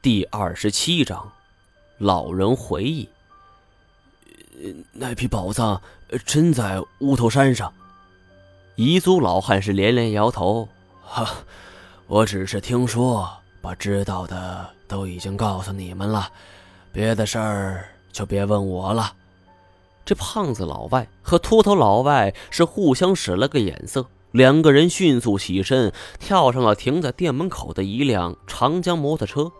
第二十七章，老人回忆。那批宝藏真在乌头山上？彝族老汉是连连摇头。哈，我只是听说，把知道的都已经告诉你们了，别的事儿就别问我了。这胖子老外和秃头老外是互相使了个眼色，两个人迅速起身，跳上了停在店门口的一辆长江摩托车。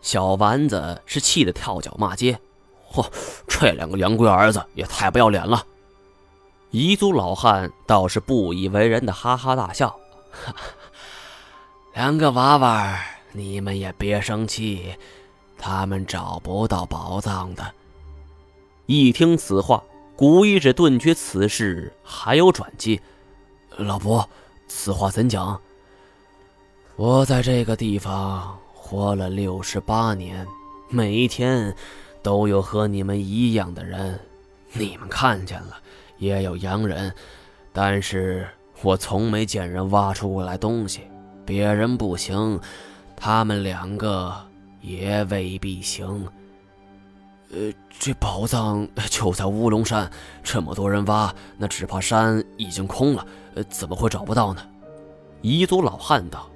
小丸子是气得跳脚骂街：“嚯，这两个洋鬼儿子也太不要脸了！”彝族老汉倒是不以为然的哈哈大笑：“ 两个娃娃，你们也别生气，他们找不到宝藏的。”一听此话，古一指顿觉此事还有转机。老伯，此话怎讲？我在这个地方。活了六十八年，每一天都有和你们一样的人，你们看见了，也有洋人，但是我从没见人挖出过来东西。别人不行，他们两个也未必行。呃，这宝藏就在乌龙山，这么多人挖，那只怕山已经空了，呃，怎么会找不到呢？彝族老汉道。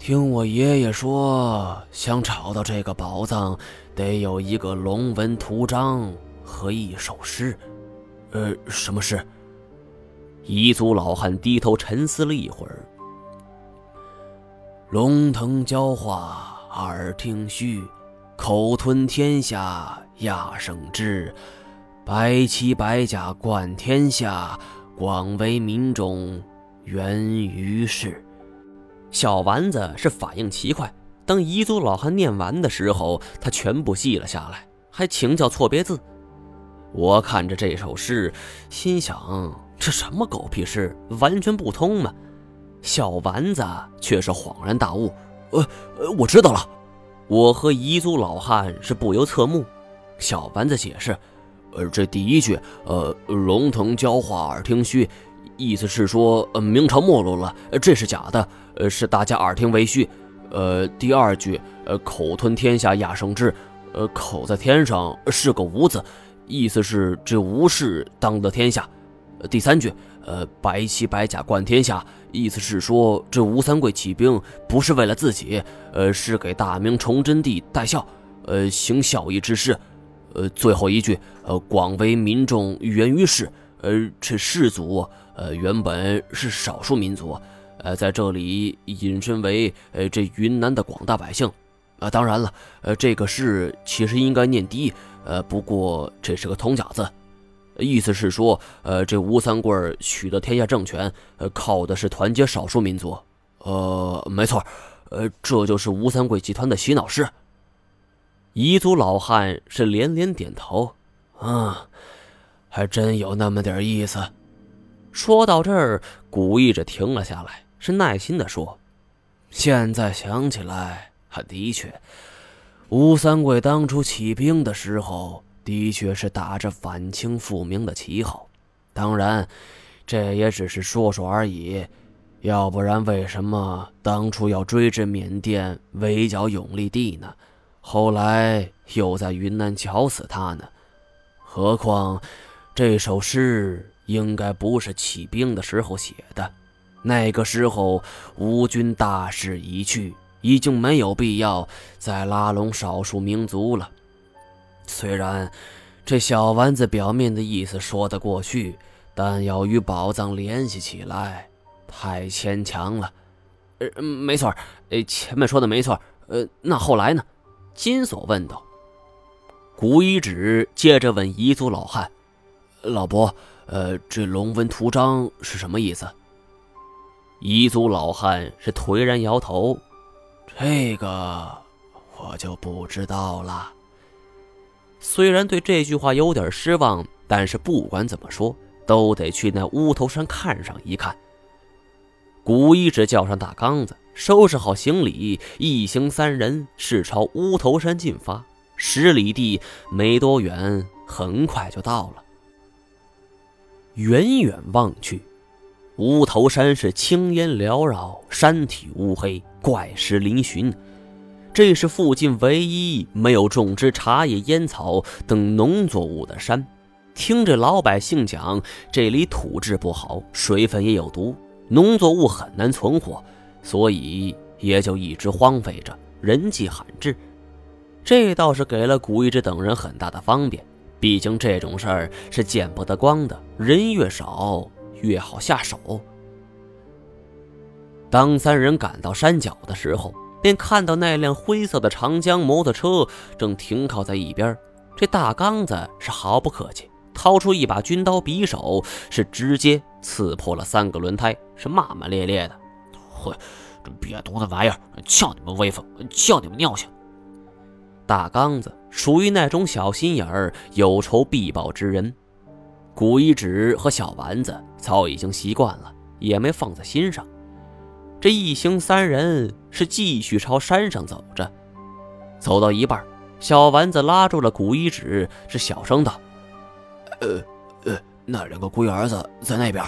听我爷爷说，想找到这个宝藏，得有一个龙纹图章和一首诗。呃，什么诗？彝族老汉低头沉思了一会儿。龙腾蛟化，耳听虚；口吞天下，亚圣之。白旗白甲冠天下，广为民众源于世。小丸子是反应奇快，当彝族老汉念完的时候，他全部记了下来，还请教错别字。我看着这首诗，心想：这什么狗屁诗，完全不通嘛！小丸子却是恍然大悟：“呃呃，我知道了。”我和彝族老汉是不由侧目。小丸子解释：“呃，这第一句，呃，龙腾蛟化，耳听虚。”意思是说，呃，明朝没落了，这是假的，呃，是大家耳听为虚。呃，第二句，呃，口吞天下亚圣之，呃，口在天上是个无字，意思是这无事当得天下。第三句，呃，白旗白甲冠天下，意思是说这吴三桂起兵不是为了自己，呃，是给大明崇祯帝戴孝，呃，行孝义之事。呃，最后一句，呃，广为民众源于世，呃，这氏族。呃，原本是少数民族，呃，在这里引申为呃这云南的广大百姓，啊，当然了，呃，这个氏其实应该念低，呃，不过这是个通假字，意思是说，呃，这吴三桂取得天下政权，呃，靠的是团结少数民族，呃，没错，呃，这就是吴三桂集团的洗脑师。彝族老汉是连连点头，啊，还真有那么点意思。说到这儿，古意着停了下来，是耐心的说：“现在想起来，还的确，吴三桂当初起兵的时候，的确是打着反清复明的旗号。当然，这也只是说说而已。要不然，为什么当初要追至缅甸围剿永历帝呢？后来又在云南绞死他呢？何况这首诗……”应该不是起兵的时候写的，那个时候吴军大势已去，已经没有必要再拉拢少数民族了。虽然这小丸子表面的意思说得过去，但要与宝藏联系起来，太牵强了。呃，没错，呃，前面说的没错。呃，那后来呢？金锁问道。古一指接着问彝族老汉：“老伯。”呃，这龙纹图章是什么意思？彝族老汉是颓然摇头，这个我就不知道了。虽然对这句话有点失望，但是不管怎么说，都得去那乌头山看上一看。古一指叫上大刚子，收拾好行李，一行三人是朝乌头山进发。十里地没多远，很快就到了。远远望去，乌头山是青烟缭绕，山体乌黑，怪石嶙峋。这是附近唯一没有种植茶叶、烟草等农作物的山。听着老百姓讲，这里土质不好，水分也有毒，农作物很难存活，所以也就一直荒废着，人迹罕至。这倒是给了古一之等人很大的方便，毕竟这种事儿是见不得光的，人越少越好下手。当三人赶到山脚的时候，便看到那辆灰色的长江摩托车正停靠在一边。这大刚子是毫不客气。掏出一把军刀，匕首是直接刺破了三个轮胎，是骂骂咧咧的：“哼，这瘪犊子玩意儿，叫你们威风，叫你们尿性！”大刚子属于那种小心眼儿、有仇必报之人。古一指和小丸子早已经习惯了，也没放在心上。这一行三人是继续朝山上走着，走到一半，小丸子拉住了古一指，是小声道。呃呃，那两个龟儿子在那边。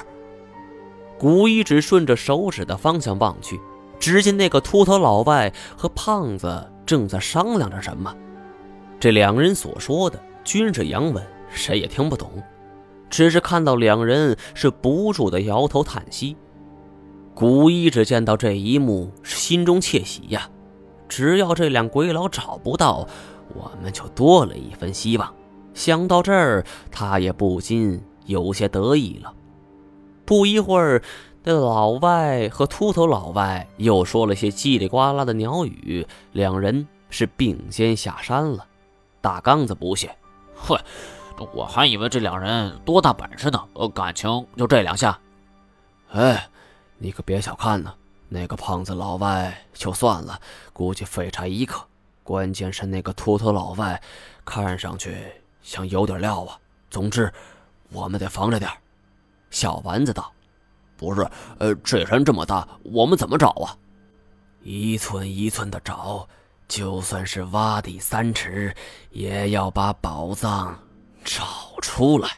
古一指顺着手指的方向望去，只见那个秃头老外和胖子正在商量着什么。这两人所说的均是洋文，谁也听不懂，只是看到两人是不住的摇头叹息。古一只见到这一幕，是心中窃喜呀！只要这两鬼佬找不到，我们就多了一分希望。想到这儿，他也不禁有些得意了。不一会儿，那老外和秃头老外又说了些叽里呱啦的鸟语，两人是并肩下山了。大刚子不屑：“哼，我还以为这两人多大本事呢，呃感情就这两下。”哎，你可别小看呢，那个胖子老外就算了，估计废柴一个。关键是那个秃头老外，看上去……像有点料啊！总之，我们得防着点小丸子道：“不是，呃，这山这么大，我们怎么找啊？一寸一寸的找，就算是挖地三尺，也要把宝藏找出来。”